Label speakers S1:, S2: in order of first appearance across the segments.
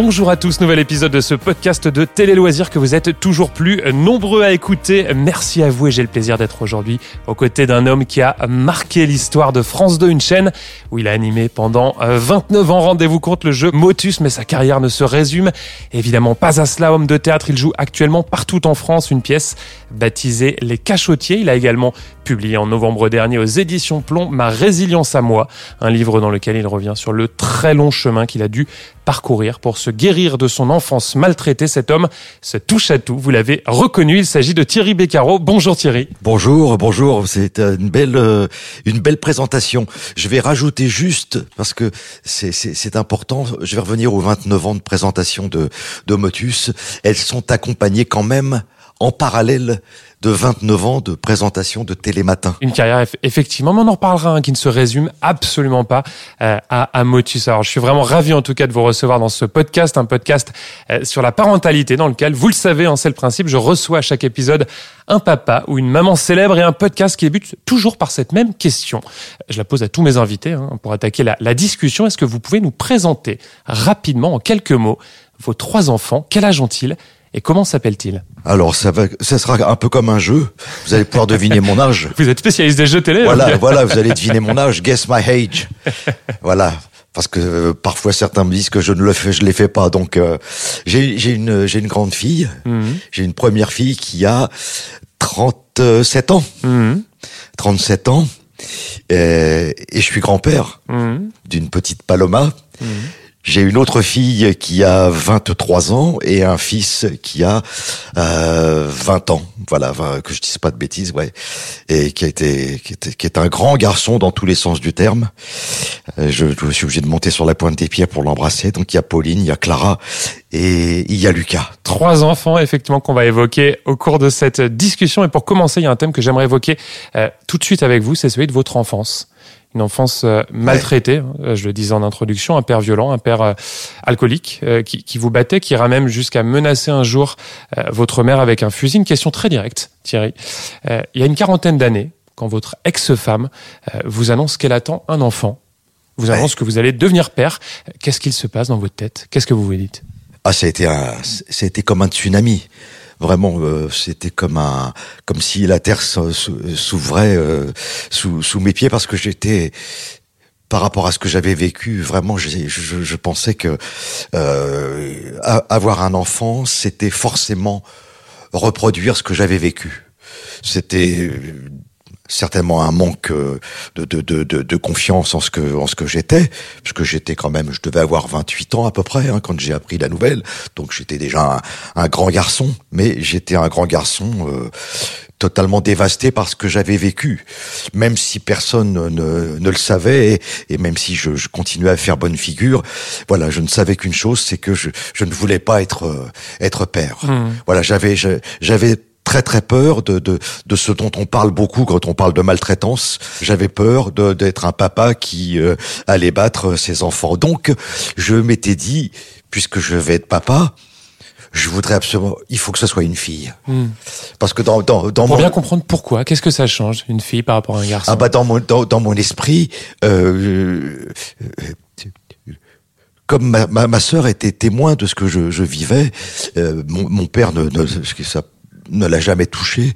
S1: Bonjour à tous, nouvel épisode de ce podcast de Télé Loisirs que vous êtes toujours plus nombreux à écouter. Merci à vous et j'ai le plaisir d'être aujourd'hui aux côtés d'un homme qui a marqué l'histoire de France 2, une chaîne où il a animé pendant 29 ans, rendez-vous compte, le jeu Motus, mais sa carrière ne se résume évidemment pas à cela. Homme de théâtre, il joue actuellement partout en France une pièce baptisée Les Cachotiers. Il a également publié en novembre dernier aux éditions Plomb Ma résilience à moi, un livre dans lequel il revient sur le très long chemin qu'il a dû parcourir pour se guérir de son enfance maltraitée. Cet homme se touche à tout. Vous l'avez reconnu. Il s'agit de Thierry Beccaro. Bonjour Thierry.
S2: Bonjour, bonjour. C'est une belle, euh, une belle présentation. Je vais rajouter juste, parce que c'est important, je vais revenir aux 29 ans de présentation de, de Motus. Elles sont accompagnées quand même en parallèle de 29 ans de présentation de Télématin.
S1: Une carrière, effectivement, mais on en reparlera, hein, qui ne se résume absolument pas euh, à, à, Motus. Alors, je suis vraiment ravi, en tout cas, de vous recevoir dans ce podcast, un podcast euh, sur la parentalité, dans lequel, vous le savez, hein, c'est le principe, je reçois à chaque épisode un papa ou une maman célèbre et un podcast qui débute toujours par cette même question. Je la pose à tous mes invités hein, pour attaquer la, la discussion. Est-ce que vous pouvez nous présenter rapidement, en quelques mots, vos trois enfants? Quel âge ont-ils? Et comment s'appelle-t-il
S2: Alors, ça, va, ça sera un peu comme un jeu. Vous allez pouvoir deviner mon âge.
S1: Vous êtes spécialiste des jeux télé.
S2: Voilà, voilà, vous allez deviner mon âge. Guess my age. Voilà. Parce que euh, parfois certains me disent que je ne le fais, je les fais pas. Donc euh, j'ai une j'ai une grande fille.
S1: Mhm.
S2: J'ai une première fille qui a 37 ans.
S1: Mhm.
S2: 37 ans. Et, et je suis grand-père
S1: Mhm.
S2: d'une petite Paloma. J'ai une autre fille qui a 23 ans et un fils qui a euh, 20 ans. Voilà, que je dise pas de bêtises, ouais. Et qui a été, qui, était, qui est un grand garçon dans tous les sens du terme. Euh, je, je suis obligé de monter sur la pointe des pieds pour l'embrasser. Donc il y a Pauline, il y a Clara et il y a Lucas.
S1: Trois enfants, effectivement, qu'on va évoquer au cours de cette discussion. Et pour commencer, il y a un thème que j'aimerais évoquer euh, tout de suite avec vous, c'est celui de votre enfance. Une enfance euh, maltraitée, ouais. je le disais en introduction, un père violent, un père euh, alcoolique euh, qui, qui, vous battait, qui ira même jusqu'à menacer un jour euh, votre mère avec un fusil. Une question très directe, Thierry. Euh, il y a une quarantaine d'années, quand votre ex-femme euh, vous annonce qu'elle attend un enfant, vous annonce ouais. que vous allez devenir père, qu'est-ce qu'il se passe dans votre tête? Qu'est-ce que vous vous dites?
S2: Ah, ça a été un, ça a été comme un tsunami vraiment euh, c'était comme un comme si la terre s'ouvrait euh, sous, sous mes pieds parce que j'étais par rapport à ce que j'avais vécu vraiment je, je, je, pensais que euh, avoir un enfant c'était forcément reproduire ce que j'avais vécu. C'était certainement un manque de, de, de, de, confiance en ce que en ce que j'étais parce que j'étais quand même je devais avoir 28 ans à peu près hein, quand j'ai appris la nouvelle. Donc j'étais déjà un, un, grand garçon mais j'étais un grand garçon euh, totalement dévasté par ce que j'avais vécu. Même si personne ne, ne le savait et, et même si je, je, continuais à faire bonne figure voilà je ne savais qu'une chose c'est que je, je ne voulais pas être être père.
S1: Mmh.
S2: voilà j'avais j'avais très très peur de, de, de ce dont on parle beaucoup quand on parle de maltraitance. J'avais peur d'être un papa qui euh, allait battre ses enfants. Donc je m'étais dit, puisque je vais être papa, je voudrais absolument, il faut que ce soit une fille.
S1: Hmm.
S2: Parce que dans, dans, dans
S1: Pour mon... bien comprendre pourquoi, qu'est-ce que ça change, une fille par rapport à un garçon?
S2: Ah bah dans mon, dans, dans mon esprit, euh, comme ma, ma, ma sœur était témoin de ce que je, je vivais, euh, mon, mon, père ne, ne ça ne l'a jamais touché.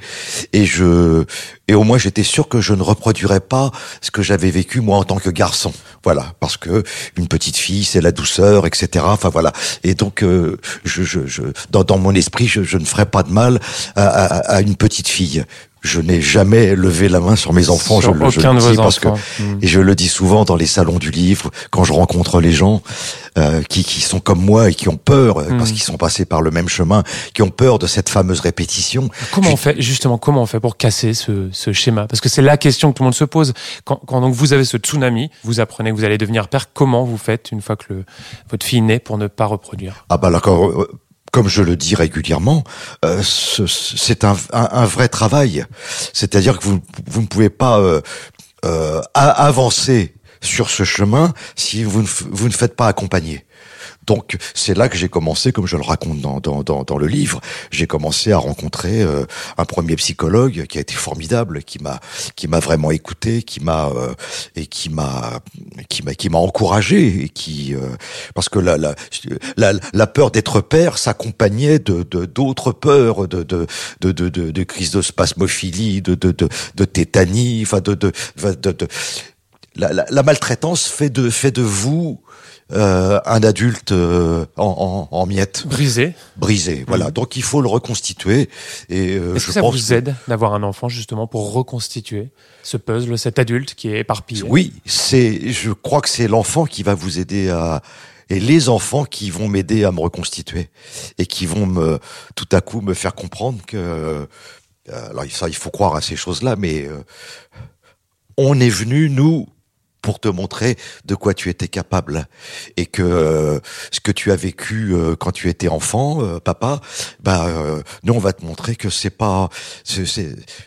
S2: Et je et au moins j'étais sûr que je ne reproduirais pas ce que j'avais vécu moi en tant que garçon. Voilà. Parce que une petite fille c'est la douceur etc enfin voilà. Et donc euh, je, je, je dans, dans mon esprit je, je ne ferais pas de mal à, à, à une petite fille je n'ai jamais levé la main sur mes enfants.
S1: Sur
S2: je, le,
S1: aucun
S2: je
S1: de
S2: dis
S1: vos
S2: parce
S1: enfants.
S2: que et je le dis souvent dans les salons du livre quand je rencontre les gens euh, qui, qui sont comme moi et qui ont peur mmh. parce qu'ils sont passés par le même chemin, qui ont peur de cette fameuse répétition.
S1: Comment je... on fait justement Comment on fait pour casser ce, ce schéma? Parce que c'est la question que tout le monde se pose quand, quand, donc vous avez ce tsunami, vous apprenez que vous allez devenir père. Comment vous faites une fois que le, votre fille naît pour ne pas reproduire?
S2: Ah bah d'accord comme je le dis régulièrement, euh, c'est un, vrai travail. C'est-à-dire que vous, vous ne pouvez pas euh, euh, avancer sur ce chemin si vous vous ne faites pas accompagner. Donc c'est là que j'ai commencé, comme je le raconte dans, dans, dans, dans le livre, j'ai commencé à rencontrer euh, un premier psychologue qui a été formidable, qui m'a qui m'a vraiment écouté, qui m'a euh, et qui m'a qui m'a qui m'a encouragé et qui euh, parce que la la la, peur d'être père s'accompagnait de d'autres peurs de de de de de, de crise de spasmophilie, de de de, tétanie, enfin de, de, de la, la, la, maltraitance fait de fait de vous euh, un adulte euh, en, en, en, miettes.
S1: Brisé.
S2: Brisé, voilà. Mmh. Donc il faut le reconstituer. Et
S1: euh, Est-ce que ça vous aide d'avoir un enfant justement pour reconstituer ce puzzle, cet adulte qui est éparpillé?
S2: Oui, c'est. Je crois que c'est l'enfant qui va vous aider à et les enfants qui vont m'aider à me reconstituer et qui vont me tout à coup me faire comprendre que euh, alors ça il faut croire à ces choses-là mais euh, on est venu nous pour te montrer de quoi tu étais capable. Et que euh, ce que tu as vécu euh, quand tu étais enfant, euh, papa, bah euh, nous on va te montrer que c'est pas c'est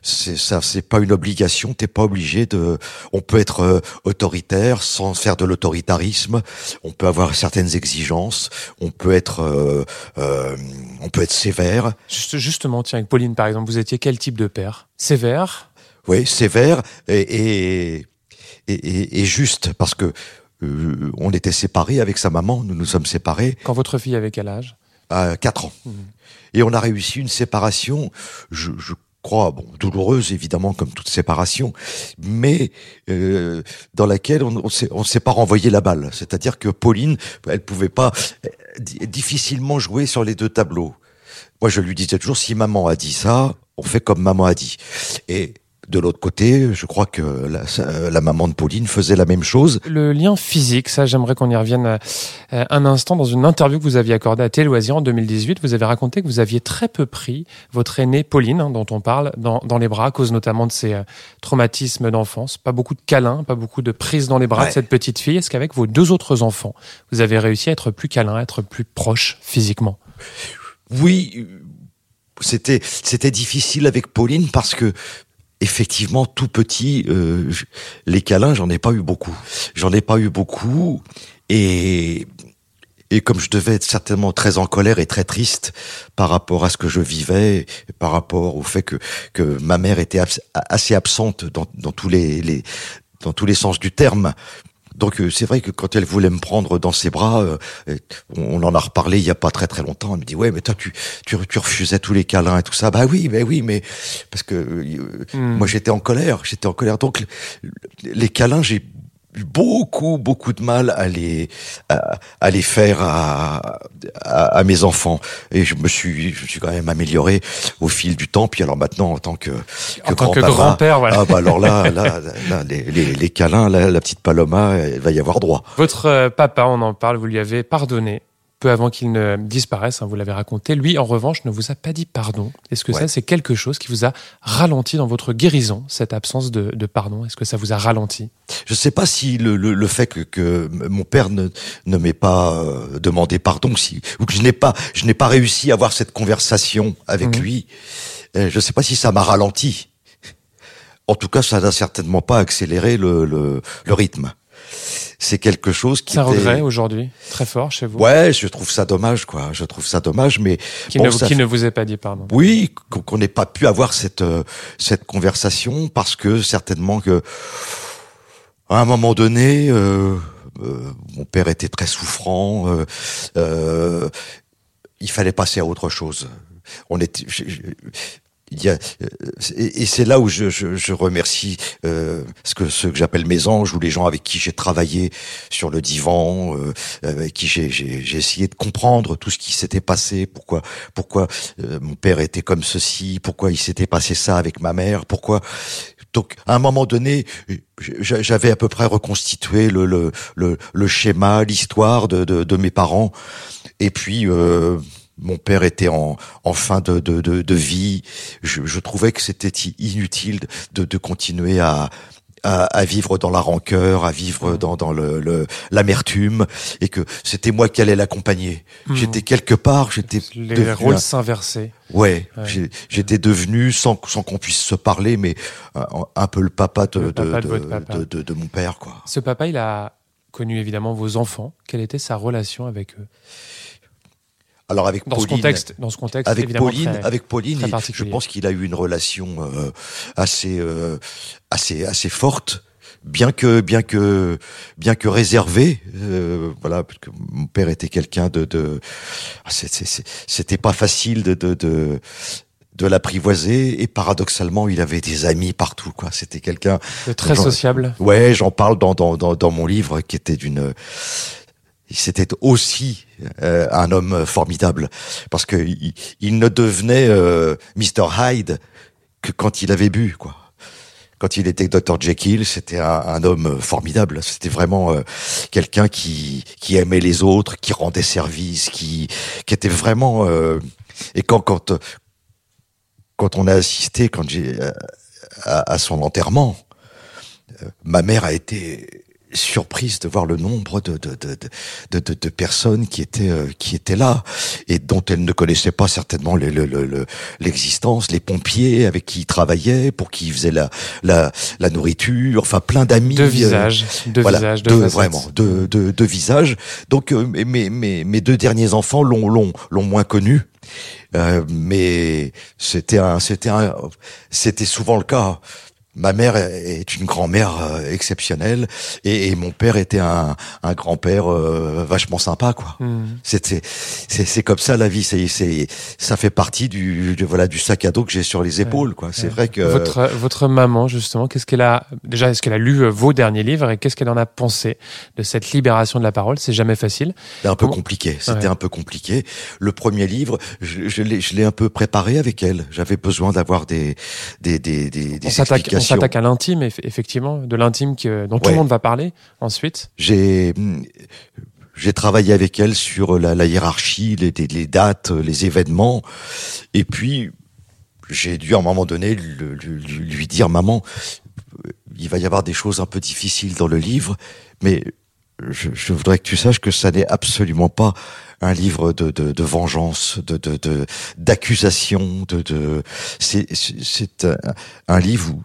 S2: ça c'est pas une obligation, t'es pas obligé de on peut être euh, autoritaire sans faire de l'autoritarisme, on peut avoir certaines exigences, on peut être on peut être sévère.
S1: Juste, justement tiens avec Pauline par exemple, vous étiez quel type de père? Sévère?
S2: Oui, sévère et, et et, juste parce que euh, on était séparés avec sa maman, nous nous sommes séparés.
S1: Quand votre fille avait quel âge?
S2: À 4 ans. Mmh. Et on a réussi une séparation, je, je crois, bon, douloureuse évidemment comme toute séparation, mais euh, dans laquelle on on s'est pas renvoyé la balle. C'est-à-dire que Pauline, elle pouvait pas euh, difficilement jouer sur les deux tableaux. Moi, je lui disais toujours, si maman a dit ça, on fait comme maman a dit. Et de l'autre côté, je crois que la, la, maman de Pauline faisait la même chose.
S1: Le lien physique, ça, j'aimerais qu'on y revienne euh, un instant. Dans une interview que vous aviez accordée à Téléloisirs en 2018, vous avez raconté que vous aviez très peu pris votre aînée Pauline, hein, dont on parle, dans, dans, les bras, à cause notamment de ses euh, traumatismes d'enfance. Pas beaucoup de câlins, pas beaucoup de prise dans les bras ouais. de cette petite fille. Est-ce qu'avec vos deux autres enfants, vous avez réussi à être plus câlin, à être plus proche physiquement?
S2: Oui, c'était c'était difficile avec Pauline parce que effectivement tout petit euh, les câlins j'en ai pas eu beaucoup. J'en ai pas eu beaucoup et et comme je devais être certainement très en colère et très triste par rapport à ce que je vivais, par rapport au fait que ma mère était assez absente dans, dans tous les sens du terme, donc euh, c'est vrai que quand elle voulait me prendre dans ses bras, euh, on en a reparlé il y a pas très très longtemps. Elle me dit ouais mais toi tu tu, tu refusais tous les câlins et tout ça. Bah oui mais oui mais parce que euh, mm. moi j'étais en colère, j'étais en colère. Donc les câlins j'ai beaucoup beaucoup de mal à les à, à les faire à, à, à, mes enfants. Et je me suis je suis quand même amélioré au fil du temps. Puis alors maintenant en tant que
S1: que en tant que grand-père voilà.
S2: ah bah alors là là, là les, les, les câlins là, la petite Paloma elle va y avoir droit.
S1: Votre euh, papa on en parle vous lui avez pardonné peu avant qu'il ne disparaisse, hein, vous l'avez raconté. Lui, en revanche, ne vous a pas dit pardon. Est-ce que ouais. ça, c'est quelque chose qui vous a ralenti dans votre guérison, cette absence de, de pardon? Est-ce que ça vous a ralenti?
S2: Je ne sais pas si le, le, le fait que, que, mon père ne, ne m'ait pas euh, demandé pardon, si, ou que je n'ai pas, je n'ai pas réussi à avoir cette conversation avec mmh. lui, euh, je ne sais pas si ça m'a ralenti. En tout cas, ça n'a certainement pas accéléré le rythme c'est quelque chose qui.
S1: C'est un regret aujourd'hui, très fort chez vous.
S2: Ouais, je trouve ça dommage, quoi. Je trouve ça dommage, mais
S1: qui, bon, ne, ça... qui ne vous ait pas dit pardon.
S2: Oui, qu'on n'ait pas pu avoir cette euh, cette conversation parce que certainement que à un moment donné, euh, euh, mon père était très souffrant. Euh, euh, il fallait passer à autre chose. On était, je, je, euh, et c'est là où je, je, je remercie euh, ce que ceux que j'appelle mes anges ou les gens avec qui j'ai travaillé sur le divan, euh, avec qui j'ai, j'ai, j'ai essayé de comprendre tout ce qui s'était passé, pourquoi pourquoi euh, mon père était comme ceci, pourquoi il s'était passé ça avec ma mère, pourquoi donc, à un moment donné, j'avais à peu près reconstitué le, le, le, le schéma, l'histoire de, de, de, mes parents. Et puis, euh, mon père était en, en fin de, de, de, de vie. Je, je, trouvais que c'était inutile de, de continuer à, à, à, vivre dans la rancœur, à vivre dans, dans le, l'amertume, et que c'était moi qui allais l'accompagner. Mmh. J'étais quelque part, j'étais
S1: les rôles s'inversaient.
S2: Ouais, ouais. j'étais devenu sans, sans qu'on puisse se parler, mais un, un peu le papa de, le papa de, de, papa. de, de, mon père, quoi.
S1: Ce papa, il a connu évidemment vos enfants. Quelle était sa relation avec eux?
S2: Alors avec
S1: dans ce
S2: Pauline,
S1: contexte, dans ce contexte
S2: avec Pauline,
S1: très-
S2: avec Pauline,
S1: très
S2: je pense qu'il a eu une relation euh, assez, euh, assez, assez forte, bien que, bien que, bien que réservée. euh, voilà, parce que mon père était quelqu'un de, de, ah, c'était pas facile de, de, de de l'apprivoiser et paradoxalement il avait des amis partout quoi c'était quelqu'un
S1: de très sociable.
S2: Ouais, j'en parle dans, dans, dans, dans mon livre qui était d'une. C'était aussi euh, un homme formidable parce que il, ne devenait euh, Mr Hyde que quand il avait bu, quoi. Quand il était Dr Jekyll, c'était un, homme formidable. C'était vraiment euh, quelqu'un qui qui aimait les autres, qui rendait service, qui qui était vraiment. euh, et quand quand quand on a assisté, quand j'ai euh, à, à son enterrement, ma mère a été surprise de voir le nombre de de de de, de, de personnes qui étaient euh, qui étaient là et dont elle ne connaissait pas certainement le- le- le- le- l'existence les pompiers avec qui il travaillait pour qui il faisait la la, la nourriture enfin plein d'amis
S1: De
S2: euh,
S1: visages, de
S2: voilà,
S1: visages, de
S2: deux, vraiment, deux, deux, deux visages. Donc euh, mes, mes, mes, mes deux derniers enfants l'ont, l'ont, l'ont moins connu, Euh, mais c'était un, c'était un, c'était souvent le cas. Ma mère est une grand-mère euh, exceptionnelle et, et mon père était un, un grand-père euh, vachement sympa, quoi.
S1: Hmm.
S2: C'est, c'est, comme ça la vie. C'est, c'est, ça fait partie du, du- voilà, du sac à dos que j'ai sur les épaules, quoi. C'est vrai que
S1: Votre, votre maman, justement, qu'est-ce qu'elle a déjà Est-ce qu'elle a lu euh, vos derniers livres et qu'est-ce qu'elle en a pensé de cette libération de la parole? C'est jamais facile.
S2: C'était un peu
S1: Comment-
S2: compliqué. C'était
S1: Ouais.
S2: un peu compliqué. Le premier livre, je, je l'ai, je l'ai un peu préparé avec elle. J'avais besoin d'avoir des, des, des, des, des
S1: On on s'attaque à l'intime, eff- effectivement, de l'intime que- dont tout
S2: Ouais.
S1: le monde va parler ensuite.
S2: J'ai, j'ai travaillé avec elle sur la, la hiérarchie, les, dates, les événements. Et puis, j'ai dû à un moment donné le- le- lui, dire, maman, il va y avoir des choses un peu difficiles dans le livre, mais je, je voudrais que tu saches que ça n'est absolument pas un livre de, de, de vengeance, de, d'accusation, de, de c'est un, un livre où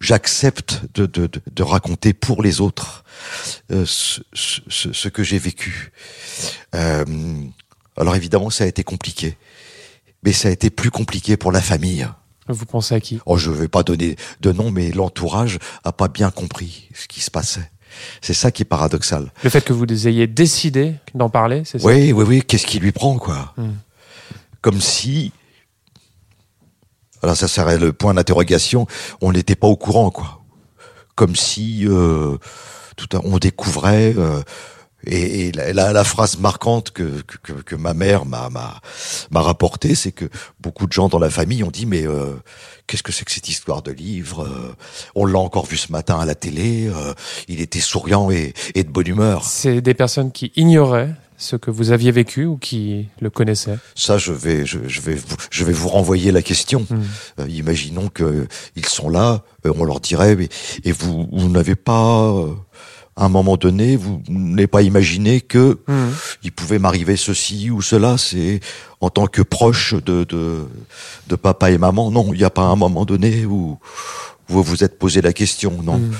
S2: j'accepte de, de, de, raconter pour les autres euh, ce, ce, ce- ce que j'ai vécu. Euh, alors évidemment, ça a été compliqué, mais ça a été plus compliqué pour la famille.
S1: Vous pensez à qui?
S2: Oh, je vais pas donner de nom, mais l'entourage a pas bien compris ce qui se passait. C'est ça qui est paradoxal.
S1: Le fait que vous ayez décidé d'en parler, c'est ça?
S2: Oui, oui, oui. Qu'est-ce qui lui prend, quoi?
S1: Hmm.
S2: Comme si. Alors ça serait le point d'interrogation. On n'était pas au courant, quoi. Comme si euh, tout à, on découvrait. euh, et, la, la- phrase marquante que, que, que- ma mère m'a m'a m'a rapportée, c'est que beaucoup de gens dans la famille ont dit mais euh, qu'est-ce que c'est que cette histoire de livre Euh, On l'a encore vu ce matin à la télé. euh, il était souriant et, et de bonne humeur.
S1: C'est des personnes qui ignoraient ce que vous aviez vécu ou qui le connaissaient
S2: Ça, je vais, je, je vais, vous, je vais vous renvoyer la question.
S1: Hmm.
S2: Euh, imaginons que ils sont là, euh, on leur dirait, mais, et vous, vous n'avez pas, euh, à un moment donné, vous n'avez pas imaginé que
S1: Hmm.
S2: il pouvait m'arriver ceci ou cela. C'est en tant que proche de de, de papa et maman. Non, il n'y a pas un moment donné où vous vous êtes posé la question. Non.
S1: Hmm.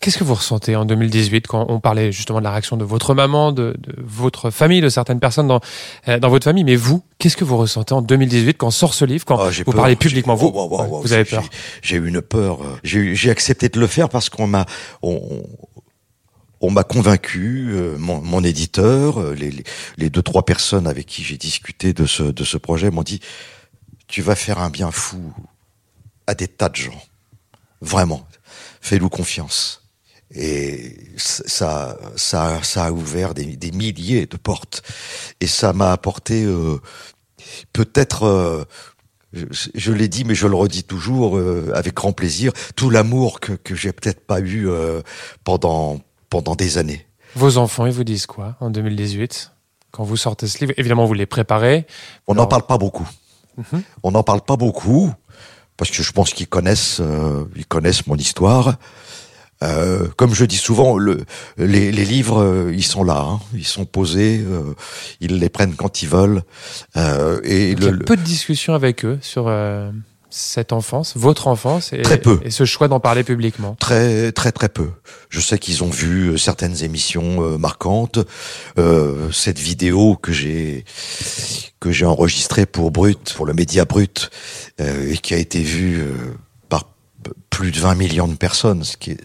S1: Qu'est-ce que vous ressentez en 2018 quand on parlait justement de la réaction de votre maman, de, de votre famille, de certaines personnes dans, euh, dans votre famille, mais vous, qu'est-ce que vous ressentez en 2018 quand sort ce livre, quand
S2: Ah,
S1: vous
S2: peur.
S1: parlez publiquement vous,
S2: oh, oh, oh, oh,
S1: vous avez peur
S2: J'ai eu une peur. euh, J'ai accepté de le faire parce qu'on m'a on, on m'a convaincu, euh, mon, mon éditeur, euh, les, les, les deux trois personnes avec qui j'ai discuté de ce de ce projet m'ont dit tu vas faire un bien fou à des tas de gens. Vraiment, fais-nous confiance. Et ça, ça, ça a ouvert des, des milliers de portes. Et ça m'a apporté euh, peut-être, euh, je, je l'ai dit, mais je le redis toujours euh, avec grand plaisir, tout l'amour que, que j'ai peut-être pas eu pendant pendant des années.
S1: Vos enfants, ils vous disent quoi en 2018 quand vous sortez ce livre? Évidemment, vous les préparez.
S2: On n'en parle pas beaucoup.
S1: Mhm.
S2: On n'en parle pas beaucoup parce que je pense qu'ils connaissent, euh, ils connaissent mon histoire. Euh, comme je dis souvent, le, les, les livres, euh, ils sont là, hein. ils sont posés, euh, ils les prennent quand ils veulent. Et
S1: Donc, il y a peu de discussions avec eux sur cette enfance, votre enfance, et,
S2: Très peu.
S1: et ce choix d'en parler publiquement
S2: Très très très peu. Je sais qu'ils ont vu euh, certaines émissions euh, marquantes. Euh, cette vidéo que j'ai que j'ai enregistrée pour Brut, pour le média Brut, euh, et qui a été vue euh, par plus de 20 millions de personnes, ce qui est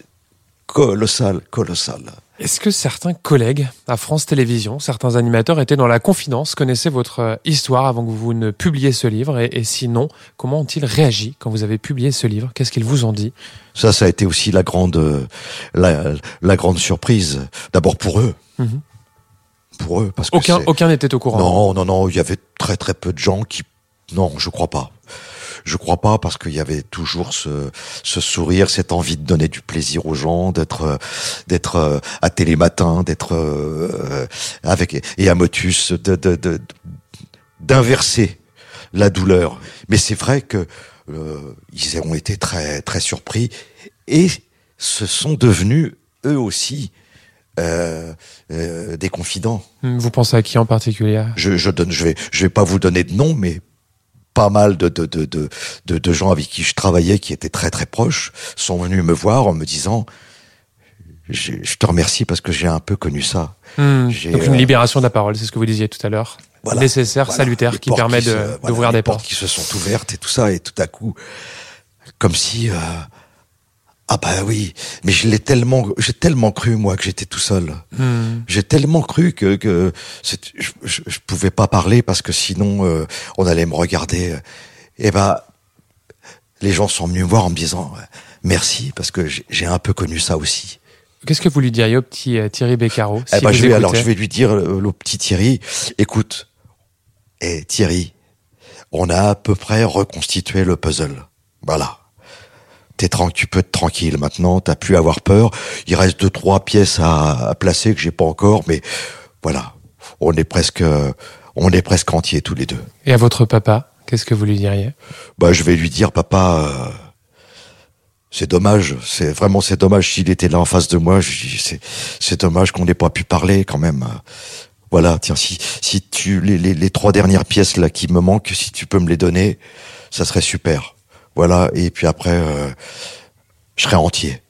S2: colossal, colossal.
S1: Est-ce que certains collègues à France Télévisions, certains animateurs étaient dans la confidence, connaissaient votre euh, histoire avant que vous ne publiez ce livre et, et sinon, comment ont-ils réagi quand vous avez publié ce livre? Qu'est-ce qu'ils vous ont dit?
S2: Ça, ça a été aussi la grande, euh, la, la grande surprise. D'abord pour eux.
S1: Mhm.
S2: Pour eux, parce que
S1: Aucun,
S2: c'est-
S1: aucun n'était au courant.
S2: Non, non, non, il y avait très très peu de gens qui... Non, je crois pas. Je crois pas parce qu'il y avait toujours ce, ce sourire, cette envie de donner du plaisir aux gens, d'être d'être euh, à Télématin, d'être euh, avec et à Motus, de de- de- d'inverser la douleur. Mais c'est vrai que euh, ils ont été très très surpris et se sont devenus eux aussi euh, euh, des confidents.
S1: Vous pensez à qui en particulier?
S2: Je, je donne, je vais, je vais pas vous donner de nom, mais pas mal de, de, de, de, de, gens avec qui je travaillais, qui étaient très très proches, sont venus me voir en me disant, je, je te remercie parce que j'ai un peu connu ça.
S1: Hmm, Donc une
S2: euh,
S1: libération de la parole, c'est ce que vous disiez tout à l'heure.
S2: Voilà.
S1: Nécessaire,
S2: Voilà.
S1: salutaire, qui permet
S2: se-
S1: de-
S2: voilà,
S1: d'ouvrir des portes.
S2: qui se sont ouvertes et tout ça, et tout à coup, comme si, euh, ah bah oui, mais je l'ai tellement, j'ai tellement cru moi que j'étais tout seul.
S1: Hmm.
S2: J'ai tellement cru que, que je, je, je pouvais pas parler parce que sinon euh, on allait me regarder. Et ben, les gens sont venus me voir en me disant euh, merci parce que j'ai un peu connu ça aussi.
S1: Qu'est-ce que vous lui diriez au petit euh, Thierry Beccaro
S2: Eh
S1: si
S2: ben,
S1: vous
S2: je vais, alors je vais lui dire euh, le petit Thierry, écoute, et Thierry, on a à peu près reconstitué le puzzle. Voilà. T'es tran- tu peux être tranquille maintenant, t'as plus à avoir peur. Il reste deux trois pièces à, à placer que j'ai pas encore, mais voilà, on est presque, on est presque entiers tous les deux.
S1: Et à votre papa, qu'est-ce que vous lui diriez?
S2: Bah, je vais lui dire, papa, euh, c'est dommage, c'est vraiment c'est dommage s'il était là en face de moi. C'est c'est dommage qu'on n'ait pas pu parler quand même. Voilà, tiens, si si tu les, les, les trois dernières pièces là qui me manquent, si tu peux me les donner, ça serait super. Voilà, et puis après, euh, je serai entier.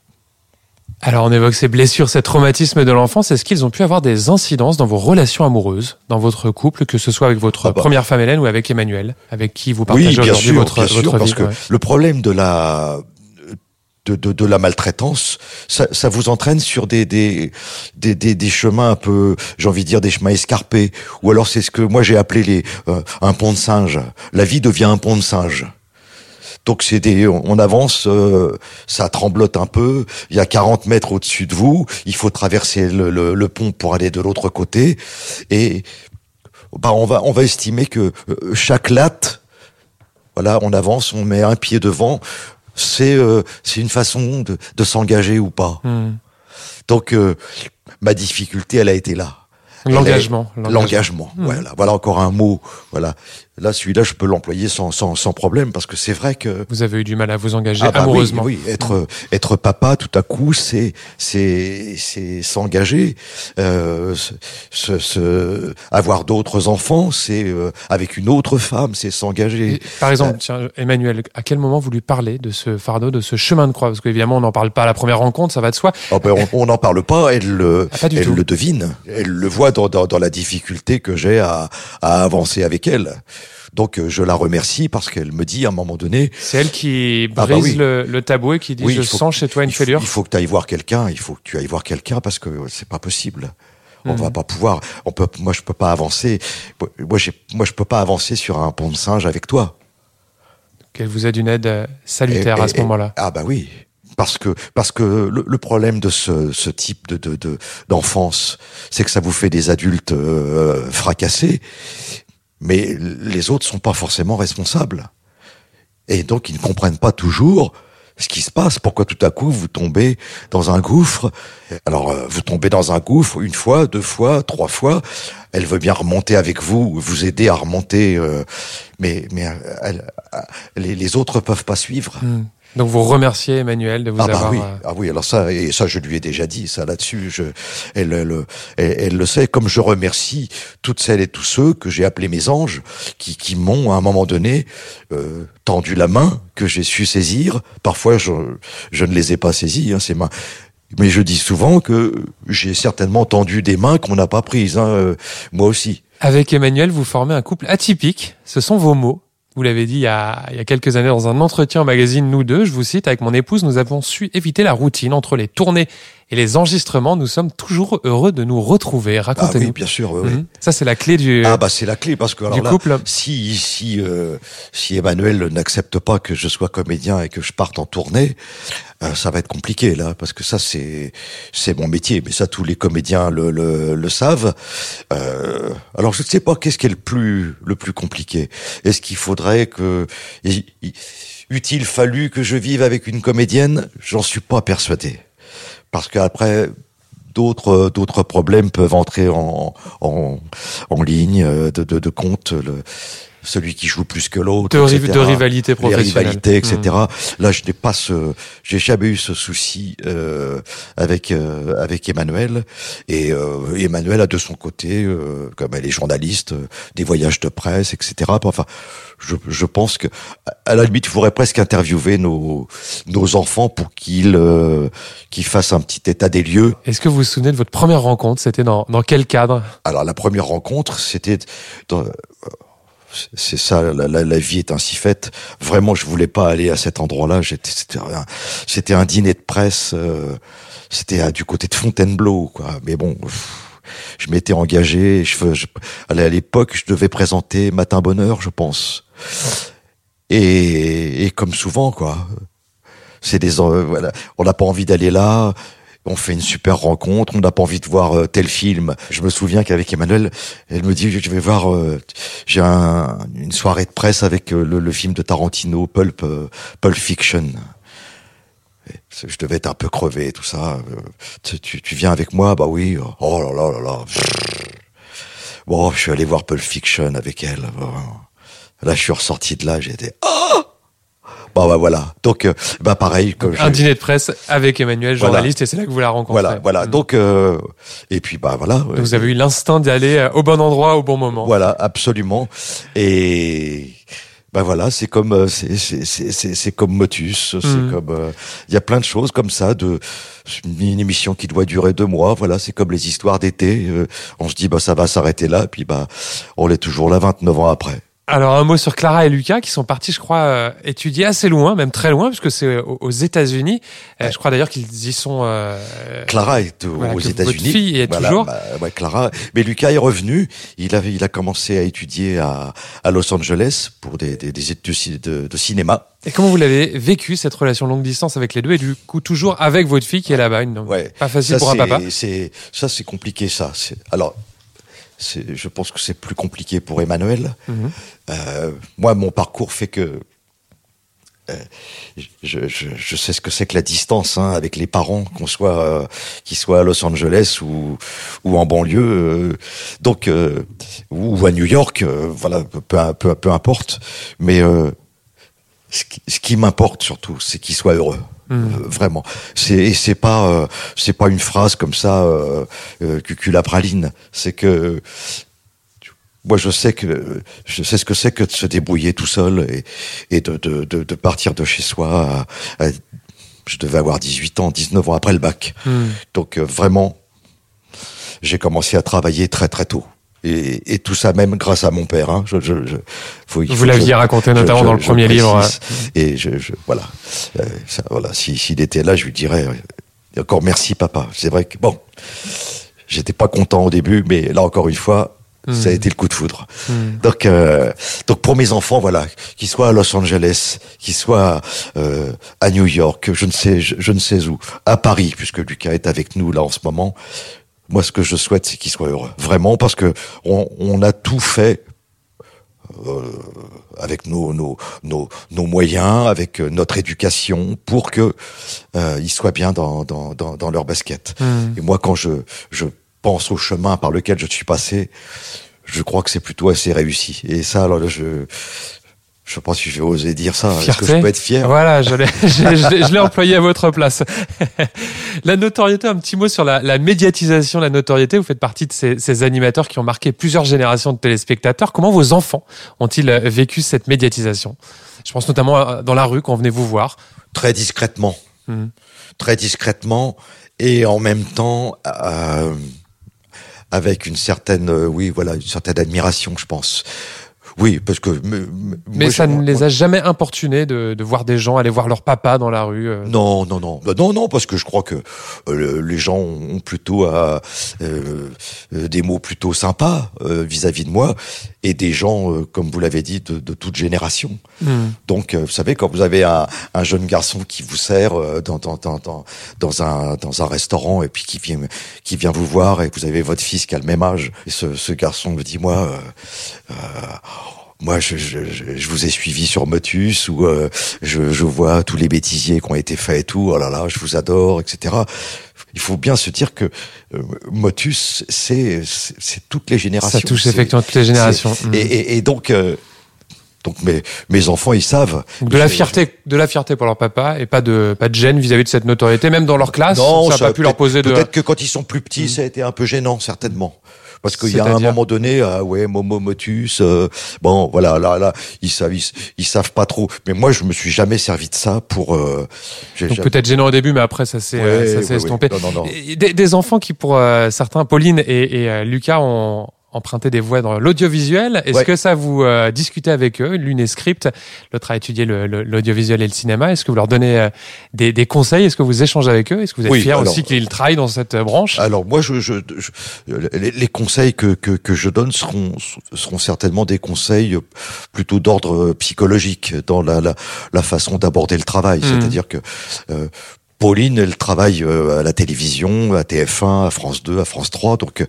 S1: Alors on évoque ces blessures, ces traumatismes de l'enfance. Est-ce qu'ils ont pu avoir des incidences dans vos relations amoureuses, dans votre couple, que ce soit avec votre
S2: Ah bah.
S1: première femme Hélène ou avec Emmanuel, avec qui vous partagez
S2: Oui, bien
S1: aujourd'hui
S2: sûr,
S1: votre,
S2: bien
S1: votre
S2: sûr,
S1: vie
S2: parce que
S1: ouais.
S2: le problème de la de, de, de la maltraitance, ça, ça vous entraîne sur des des, des, des, des chemins un peu, j'ai envie de dire des chemins escarpés, ou alors c'est ce que moi j'ai appelé les euh, un pont de singe. La vie devient un pont de singe. Donc c'est des, on avance, euh, ça tremblote un peu. Il y a 40 mètres au-dessus de vous. Il faut traverser le, le, le pont pour aller de l'autre côté. Et bah on va on va estimer que euh, chaque latte, voilà, on avance, on met un pied devant. C'est euh, c'est une façon de, de s'engager ou pas.
S1: Hmm.
S2: Donc euh, ma difficulté, elle a été là.
S1: L'engagement.
S2: L'engagement.
S1: Hmm.
S2: Voilà. Voilà encore un mot. Voilà. Là, celui-là, je peux l'employer sans, sans, sans problème parce que c'est vrai que
S1: Vous avez eu du mal à vous engager
S2: ah bah oui,
S1: amoureusement.
S2: Oui, être être papa tout à coup, c'est c'est c'est s'engager, euh, se, se- se- avoir d'autres enfants, c'est euh, avec une autre femme, c'est s'engager.
S1: Par exemple,
S2: Euh,
S1: tiens, Emmanuel, à quel moment vous lui parlez de ce fardeau, de ce chemin de croix? Parce qu'évidemment, on n'en parle pas à la première rencontre, ça va de soi.
S2: Oh ben, on- n'en parle pas, elle le
S1: Ah,
S2: elle
S1: tout.
S2: le devine, elle le voit dans dans, dans la difficulté que j'ai à à avancer avec elle. Donc euh, je la remercie parce qu'elle me dit à un moment donné,
S1: C'est elle qui
S2: Ah bah
S1: brise
S2: oui.
S1: le, le tabou et qui dit
S2: Oui,
S1: Je sens chez toi une
S2: il faut,
S1: fêlure.
S2: il faut que tu ailles voir quelqu'un, il faut que tu ailles voir quelqu'un parce que c'est pas possible. On
S1: Mhm.
S2: va pas pouvoir, on peut, moi je peux pas avancer, moi j'ai, moi je peux pas avancer sur un pont de singe avec toi.
S1: Qu'elle vous aide une aide euh, salutaire
S2: Et-
S1: à ce moment-là.
S2: Ah bah oui, parce que parce que le, le problème de ce, ce type de de de- d'enfance, c'est que ça vous fait des adultes euh, fracassés, mais les autres sont pas forcément responsables, et donc ils ne comprennent pas toujours ce qui se passe. Pourquoi tout à coup vous tombez dans un gouffre? Alors euh, vous tombez dans un gouffre une fois, deux fois, trois fois. Elle veut bien remonter avec vous, vous aider à remonter, euh, mais mais euh, elle- euh, les, les autres peuvent pas suivre.
S1: Hmm. Donc vous remerciez Emmanuel de vous
S2: ah bah
S1: avoir.
S2: oui,
S1: euh,
S2: ah oui. Alors ça, et ça, je lui ai déjà dit ça là-dessus. Je, elle, elle, elle, elle le sait. Comme je remercie toutes celles et tous ceux que j'ai appelés mes anges, qui, qui m'ont à un moment donné euh, tendu la main que j'ai su saisir. Parfois, je, je ne les ai pas saisies. Hein, ces mains. Mais je dis souvent que j'ai certainement tendu des mains qu'on n'a pas prises. Hein, euh, moi aussi.
S1: Avec Emmanuel, vous formez un couple atypique. Ce sont vos mots. Vous l'avez dit il y, a, il y a quelques années dans un entretien au magazine Nous deux, je vous cite, avec mon épouse, nous avons su éviter la routine entre les tournées et les enregistrements. Nous sommes toujours heureux de nous retrouver.
S2: Ah
S1: Racontez-nous.
S2: oui, bien sûr. oui, oui.
S1: Mhm. Ça, c'est la clé du,
S2: Ah bah c'est la clé parce que alors là,
S1: couple.
S2: si si euh, si Emmanuel n'accepte pas que je sois comédien et que je parte en tournée, euh, ça va être compliqué là parce que ça c'est c'est mon métier, mais ça tous les comédiens le le, le savent. Euh, alors je ne sais pas qu'est-ce qui est le plus le plus compliqué. Est-ce qu'il faudrait que il- il- eût-il fallu que je vive avec une comédienne? J'en suis pas persuadé parce qu'après d'autres d'autres problèmes peuvent entrer en en, en ligne euh, de, de, de compte celui qui joue plus que l'autre
S1: de,
S2: etc.
S1: de rivalité
S2: les
S1: professionnelle.
S2: rivalités etc
S1: Mhm.
S2: là je n'ai pas ce j'ai jamais eu ce souci euh, avec euh, avec Emmanuel et euh, Emmanuel a de son côté euh, comme elle est journaliste euh, des voyages de presse etc enfin je, je pense que à la limite il faudrait presque interviewer nos nos enfants pour qu'ils euh, qu'ils fassent un petit état des lieux
S1: Est-ce que vous vous souvenez de votre première rencontre? C'était dans, dans quel cadre?
S2: Alors la première rencontre, c'était dans- euh, c'est ça, la, vie est ainsi faite. Vraiment, je voulais pas aller à cet endroit-là. C'était un, dîner de presse. euh, c'était à- du côté de Fontainebleau, quoi. Mais bon, je m'étais engagé. À l'époque, je devais présenter Matin Bonheur, je pense. Et, et comme souvent, quoi. C'est des, euh, voilà, on n'a pas envie d'aller là. On fait une super rencontre, on n'a pas envie de voir euh, tel film. Je me souviens qu'avec Emmanuel, elle me dit je vais voir, euh, j'ai un, une soirée de presse avec euh, le, film de Tarantino, Pulp, Fiction. Je devais être un peu crevé, tout ça. Tu, tu, viens avec moi? Bah oui. Oh là là là là. Bon, je suis allé voir Pulp Fiction avec elle. Là, je suis ressorti de là, j'étais. Oh Bon, bah voilà. Donc, euh, bah pareil. Comme
S1: Un dîner de presse avec Emmanuel,
S2: Voilà.
S1: journaliste, et c'est là que vous la rencontrez.
S2: Voilà, voilà.
S1: Mhm.
S2: Donc, euh, et puis bah voilà.
S1: Donc vous avez eu l'instinct d'aller euh, au bon endroit au bon moment.
S2: Voilà, absolument. Et ben voilà, c'est comme euh, c'est c'est c'est c'est c'est comme Motus, c'est
S1: Mhm.
S2: comme euh, il y a plein de choses comme ça de une émission qui doit durer deux mois. Voilà, c'est comme les histoires d'été. euh, on se dit bah ça va s'arrêter là, puis bah on est toujours là 29 ans après.
S1: Alors un mot sur Clara et Lucas qui sont partis, je crois, euh, étudier assez loin, même très loin, puisque c'est aux, aux États-Unis. Euh, je crois d'ailleurs qu'ils y sont. euh,
S2: Clara est au-
S1: Voilà,
S2: aux États-Unis.
S1: fille y est
S2: Voilà,
S1: toujours.
S2: bah, ouais, Clara. Mais Lucas est revenu. Il avait, il a commencé à étudier à, à Los Angeles pour des, des, des études de ci- de, de cinéma.
S1: Et comment vous l'avez vécu cette relation longue distance avec les deux et du coup toujours avec votre fille qui est là-bas,
S2: Ouais.
S1: pas facile
S2: Ça,
S1: pour un papa.
S2: C'est ça, c'est compliqué. Ça. Alors, je pense que c'est plus compliqué pour Emmanuel.
S1: Mhm.
S2: Euh, moi, mon parcours fait que euh, je, je, je sais ce que c'est que la distance hein, avec les parents, qu'on soit euh, qu'ils soient à Los Angeles ou ou en banlieue, euh, donc euh, ou à New York, euh, voilà, peu, peu, peu importe. Mais euh, ce qui, ce qui m'importe surtout, c'est qu'ils soient heureux. Euh, vraiment. C'est c'est pas euh, c'est pas une phrase comme ça euh, euh, cucula praline. C'est que moi je sais que je sais ce que c'est que de se débrouiller tout seul et, et de, de, de, de partir de chez soi. à- à- je devais avoir 18 ans, 19 ans après le bac.
S1: Mhm.
S2: Donc euh, vraiment, j'ai commencé à travailler très très tôt. Et, et tout ça même grâce à mon père. Hein. Je, je, je- faut-
S1: Vous l'aviez raconté notamment dans le premier livre.
S2: Et je, voilà, Euh, ça, voilà. Si s'il était là, je lui dirais euh, encore merci papa. C'est vrai que bon, j'étais pas content au début, mais là encore une fois, ça a
S1: Mhm.
S2: été le coup de foudre.
S1: Mhm.
S2: Donc, euh, donc pour mes enfants, voilà, qu'ils soient à Los Angeles, qu'ils soient euh, à New York, je ne sais, je, je ne sais où, à Paris, puisque Lucas est avec nous là en ce moment. Moi, ce que je souhaite, c'est qu'ils soient heureux, vraiment, parce que on, on a tout fait euh, avec nos, nos, nos, nos moyens, avec euh, notre éducation, pour que euh, ils soient bien dans, dans, dans, dans leur basket.
S1: Mhm.
S2: Et moi, quand je, je pense au chemin par lequel je suis passé, je crois que c'est plutôt assez réussi. Et ça, alors, je, je sais pas si je vais oser dire ça. Est-ce que je peux être fier
S1: Voilà, je l'ai, je, je l'ai- je l'ai employé à votre place. la notoriété, un petit mot sur la, la médiatisation, la notoriété. Vous faites partie de ces, ces animateurs qui ont marqué plusieurs générations de téléspectateurs. Comment vos enfants ont-ils euh, vécu cette médiatisation? Je pense notamment dans la rue quand on venait vous voir.
S2: Très discrètement.
S1: Mhm.
S2: Très discrètement. Et en même temps, euh, avec une certaine, euh, oui, voilà, une certaine admiration, je pense. Oui, parce que. me-
S1: Mais
S2: moi,
S1: ça ne les a jamais importunés de, de voir des gens aller voir leur papa dans la rue. euh.
S2: Non, non, non, Bah, non, non, parce que je crois que euh, le- les gens ont plutôt euh, euh, euh, des mots plutôt sympas euh, vis-à-vis de moi et des gens, euh, comme vous l'avez dit, de, de toute génération.
S1: Hmm.
S2: Donc, euh, vous savez, quand vous avez un, un jeune garçon qui vous sert euh, dans, dans, dans, dans, dans un, dans un restaurant et puis qui vient, qui vient vous voir et que vous avez votre fils qui a le même âge, et ce, ce garçon me dit, moi, euh, euh, moi, je, je, je, vous ai suivi sur Motus ou euh, je, je vois tous les bêtisiers qui ont été faits et tout. Oh là là, je vous adore, etc. Il faut bien se dire que euh, Motus, c'est toutes les générations.
S1: Ça touche effectivement toutes les générations.
S2: c'est-
S1: Hmm.
S2: Et, et, et donc, euh, donc mes, mes enfants, ils savent.
S1: Donc de la fierté, de la fierté pour leur papa et pas de pas de gêne vis-à-vis de cette notoriété, même dans leur classe.
S2: Non,
S1: ça n'a pas pu leur poser de.
S2: Peut-être que quand ils sont plus petits, ça a été un peu gênant, certainement. Parce qu'il y a un moment donné, ah ouais, Momo Motus, euh, bon, voilà, là, là, ils savent, ils, ils savent pas trop. Mais moi, je me suis jamais servi de ça pour. Euh,
S1: Donc
S2: jamais-
S1: peut-être gênant au début, mais après ça s'est
S2: Ouais,
S1: euh, ça s'est
S2: ouais.
S1: estompé.
S2: Non, non, non.
S1: Des, des enfants qui, pour euh, certains, Pauline et, et, euh, Lucas, ont emprunté des voix dans l'audiovisuel. Est-ce
S2: Ouais.
S1: que ça vous euh, discutez avec eux L'une est script, l'autre a étudié l'audiovisuel et le cinéma. Est-ce que vous leur donnez euh, des, des conseils? Est-ce que vous échangez avec eux? Est-ce que vous êtes
S2: Oui, alors,
S1: aussi qu'ils travaillent dans cette euh, branche?
S2: Alors moi, je, je, je- les, les conseils que, que, que je donne seront, seront certainement des conseils plutôt d'ordre psychologique dans la, la, la façon d'aborder le travail.
S1: Mhm.
S2: C'est-à-dire que euh, Pauline, elle travaille euh, à la télévision, à TF1, à France 2, à France 3, donc euh,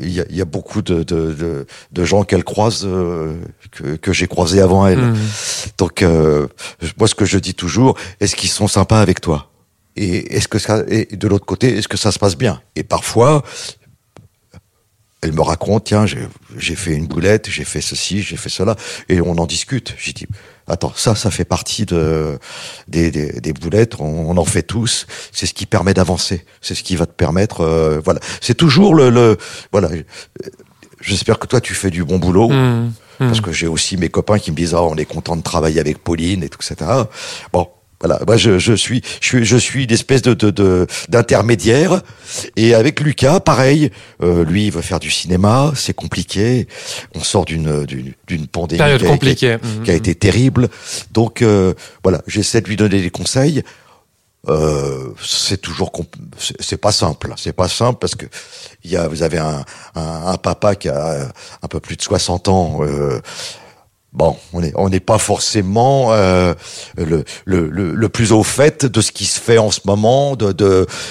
S2: il y, a, il y a beaucoup de, de, de, de gens qu'elle croise euh, que, que j'ai croisés avant elle.
S1: Hmm.
S2: Donc euh, moi, ce que je dis toujours, est-ce qu'ils sont sympas avec toi? Et est-ce que ça, et de l'autre côté, est-ce que ça se passe bien? Et parfois, elle me raconte, tiens, j'ai fait une boulette, j'ai fait ceci, j'ai fait cela, et on en discute. J'ai dit, attends, ça, ça fait partie de des, des, des boulettes, on, on en fait tous. C'est ce qui permet d'avancer. C'est ce qui va te permettre, euh, voilà. C'est toujours le, le voilà. J'espère que toi, tu fais du bon boulot.
S1: Hmm.
S2: Parce que j'ai aussi mes copains qui me disent ah on est content de travailler avec Pauline et tout etc. Bon voilà. Moi je, je suis je suis je suis une espèce de de de- d'intermédiaire. Et avec Lucas pareil euh, lui il veut faire du cinéma. C'est compliqué. On sort d'une d'une d'une pandémie
S1: Période
S2: qui a- qui a-
S1: compliquée.
S2: qui a
S1: Hmm.
S2: été terrible. Donc euh, voilà. J'essaie de lui donner des conseils. Euh, c'est toujours c'est pas simple. C'est pas simple parce que il y a vous avez un, un, un papa qui a un peu plus de 60 ans euh, bon on est on n'est pas forcément euh, le, plus au fait de ce qui se fait en ce moment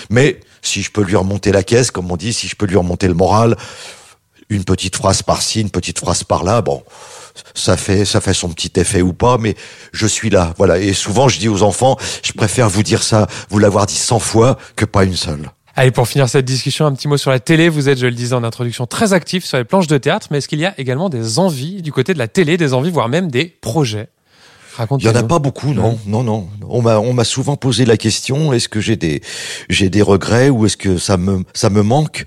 S2: mais si je peux lui remonter la caisse comme on dit si je peux lui remonter le moral une petite phrase par-ci, une petite phrase par-là, bon, ça fait ça fait son petit effet ou pas, mais je suis là, voilà. Et souvent, je dis aux enfants, je préfère vous dire ça, vous l'avoir dit 100 fois que pas une seule.
S1: Allez, pour finir cette discussion, un petit mot sur la télé. Vous êtes, je le disais en introduction, très actif sur les planches de théâtre, mais est-ce qu'il y a également des envies du côté de la télé, des envies, voire même des projets?
S2: Il y en a pas beaucoup, non, non, non. On m'a on m'a souvent posé la question est-ce que j'ai des j'ai des regrets ou est-ce que ça me ça me manque?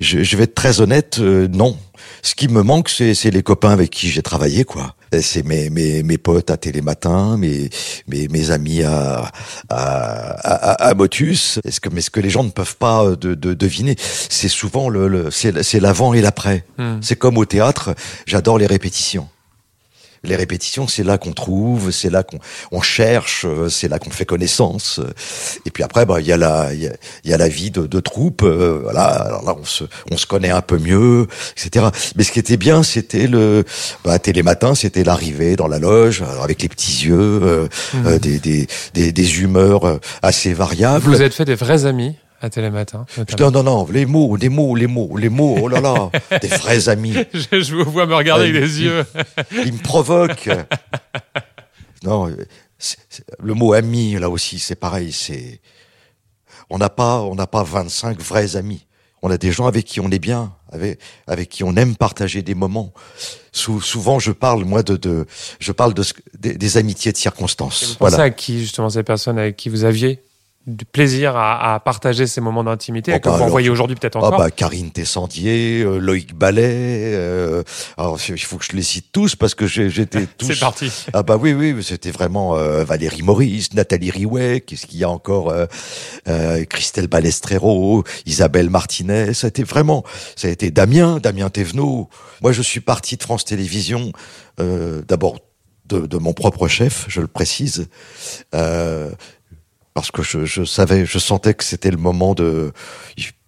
S2: Je, je vais être très honnête, euh, non. Ce qui me manque, c'est c'est les copains avec qui j'ai travaillé, quoi. C'est mes, mes, mes potes à Télématin, mes, mes, mes amis à, à, à, à Motus. Est-ce que, mais ce que les gens ne peuvent pas euh, de, de, deviner, c'est souvent le, le c'est c'est l'avant et l'après.
S1: Hmm.
S2: C'est comme au théâtre, j'adore les répétitions. Les répétitions, c'est là qu'on trouve, c'est là qu'on on cherche, euh, c'est là qu'on fait connaissance. Et puis après, bah, il y a la, il y a, y a la vie de, de troupe. euh, voilà, alors là, on se, on se connaît un peu mieux, etc. Mais ce qui était bien, c'était le, bah, Télématin, c'était l'arrivée dans la loge alors avec les petits yeux, euh, euh, des, des, des, des humeurs euh, assez variables.
S1: Vous êtes fait des vrais amis à Télématin, notamment.
S2: Non, non, non, les mots, les mots, les mots, les mots, oh là là, des vrais amis.
S1: Je, je vous vois me regarder avec
S2: il-
S1: yeux.
S2: il me provoque. non, le mot ami, là aussi, c'est pareil. C'est, on n'a pas, on n'a pas 25 vrais amis. On a des gens avec qui on est bien, avec, avec qui on aime partager des moments. souvent, je parle moi de, de je parle de, des, amitiés de circonstances.
S1: C'est voilà. à qui justement ces personnes avec qui vous aviez du plaisir à, à, partager ces moments d'intimité oh, bah vous envoyez aujourd'hui peut-être ah, encore
S2: bah, Karine Tessandier, euh, Loïc Ballet, euh, alors il faut que je les cite tous parce que j'étais tous...
S1: C'est parti
S2: Ah bah oui, oui, c'était vraiment euh, Valérie Maurice, Nathalie Riouet, qu'est-ce qu'il y a encore euh, Christelle Balestrero, Isabelle Martinez, ça a été vraiment... Ça a été Damien, Damien Thévenot. Moi je suis parti de France Télévisions, d'abord de, de, mon propre chef, je le précise, euh, parce que je, je, savais, je sentais que c'était le moment de,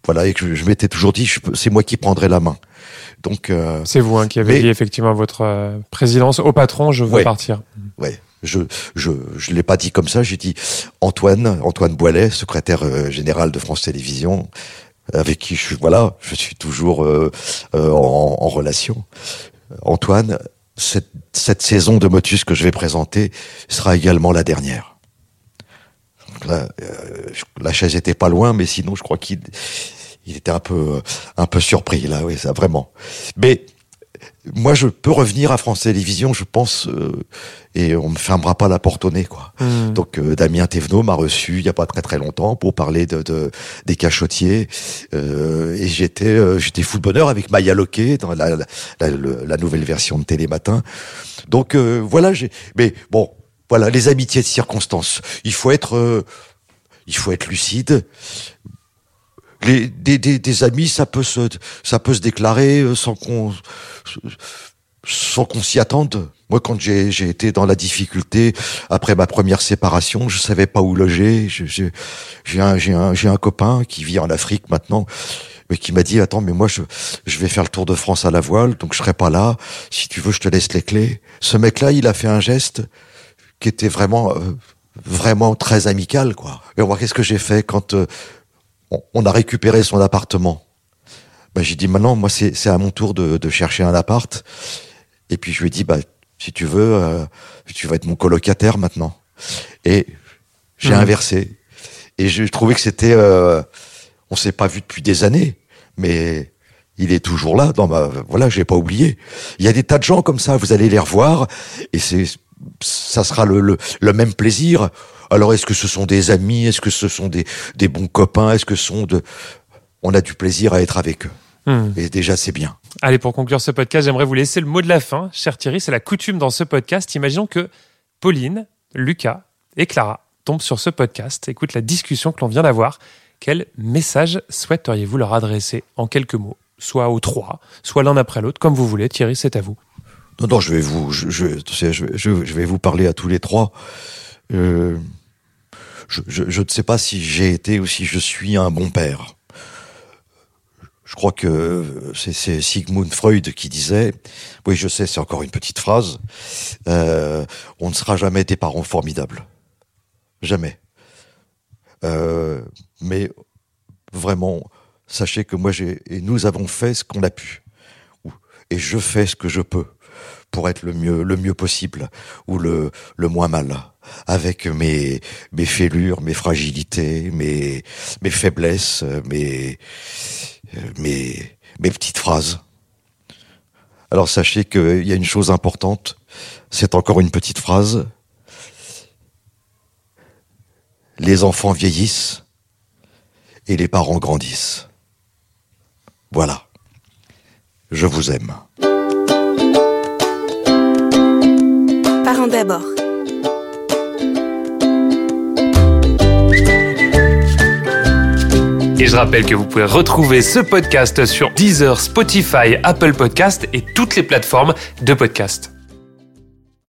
S2: voilà, et que je, m'étais toujours dit, c'est moi qui prendrai la main. Donc euh,
S1: c'est vous hein, qui avez dit effectivement votre euh, présidence au patron, je veux partir.
S2: Ouais, je je je l'ai pas dit comme ça, j'ai dit Antoine Antoine Boilet, secrétaire euh, général de France Télévisions, avec qui je suis voilà, je suis toujours euh, en, en, relation. Antoine, cette cette saison de Motus que je vais présenter sera également la dernière. Euh, la chaise était pas loin, mais sinon, je crois qu'il il était un peu un peu surpris là, oui, ça vraiment. Mais moi, je peux revenir à France Télévisions, je pense, euh, et on me fermera pas la porte au nez, quoi. Hmm. Donc euh, Damien Thévenot m'a reçu il y a pas très très longtemps pour parler de, de des cachotiers, et j'étais j'étais fou de bonheur avec Maya Loquet dans la, la, la, nouvelle version de Télématin. Donc voilà, j'ai. Mais bon, voilà, les amitiés de circonstance. Il faut être, euh, il faut être lucide. Les, des, des, des, amis, ça peut se, ça peut se déclarer euh, sans qu'on, sans qu'on s'y attende. Moi, quand j'ai, j'ai été dans la difficulté après ma première séparation, je savais pas où loger. J'ai, j'ai un, j'ai un, j'ai un copain qui vit en Afrique maintenant mais qui m'a dit attends mais moi je je vais faire le tour de France à la voile donc je serai pas là si tu veux je te laisse les clés ce mec là il a fait un geste qui était vraiment euh, vraiment très amical quoi. Et moi qu'est-ce que j'ai fait quand euh, on, a récupéré son appartement? Bah, j'ai dit maintenant moi c'est c'est à mon tour de, de chercher un appart. Et puis je lui ai dit bah si tu veux euh, tu vas être mon colocataire maintenant. Et j'ai mmh. inversé. Et je trouvais que c'était on s'est pas vu depuis des années mais il est toujours là dans ma voilà j'ai pas oublié. Il y a des tas de gens comme ça vous allez les revoir et c'est ça sera le, le, même plaisir. Alors est-ce que ce sont des amis? Est-ce que ce sont des, des bons copains? Est-ce que ce sont de... On a du plaisir à être avec eux. Hmm. Et déjà, c'est bien.
S1: Allez, pour conclure ce podcast, j'aimerais vous laisser le mot de la fin. Cher Thierry, c'est la coutume dans ce podcast. Imaginons que Pauline, Lucas et Clara tombent sur ce podcast, écoutent la discussion que l'on vient d'avoir. Quel message souhaiteriez-vous leur adresser en quelques mots? Soit aux trois, soit l'un après l'autre, comme vous voulez. Thierry, c'est à vous.
S2: Non, non, je vais vous, je, vais vous parler à tous les trois. Euh, je, je, ne sais pas si j'ai été ou si je suis un bon père. Je crois que c'est Sigmund Freud qui disait, oui, je sais, c'est encore une petite phrase, euh, on ne sera jamais des parents formidables, jamais. Euh, mais vraiment, sachez que moi j'ai et nous avons fait ce qu'on a pu, et je fais ce que je peux pour être le mieux, le mieux possible ou le, moins mal avec mes, fêlures, mes fragilités, mes, faiblesses, mes petites phrases. Alors sachez qu'il y a une chose importante, c'est encore une petite phrase. Les enfants vieillissent et les parents grandissent. Voilà. Je vous aime.
S3: D'abord.
S1: Et je rappelle que vous pouvez retrouver ce podcast sur Deezer, Spotify, Apple Podcast et toutes les plateformes de podcast.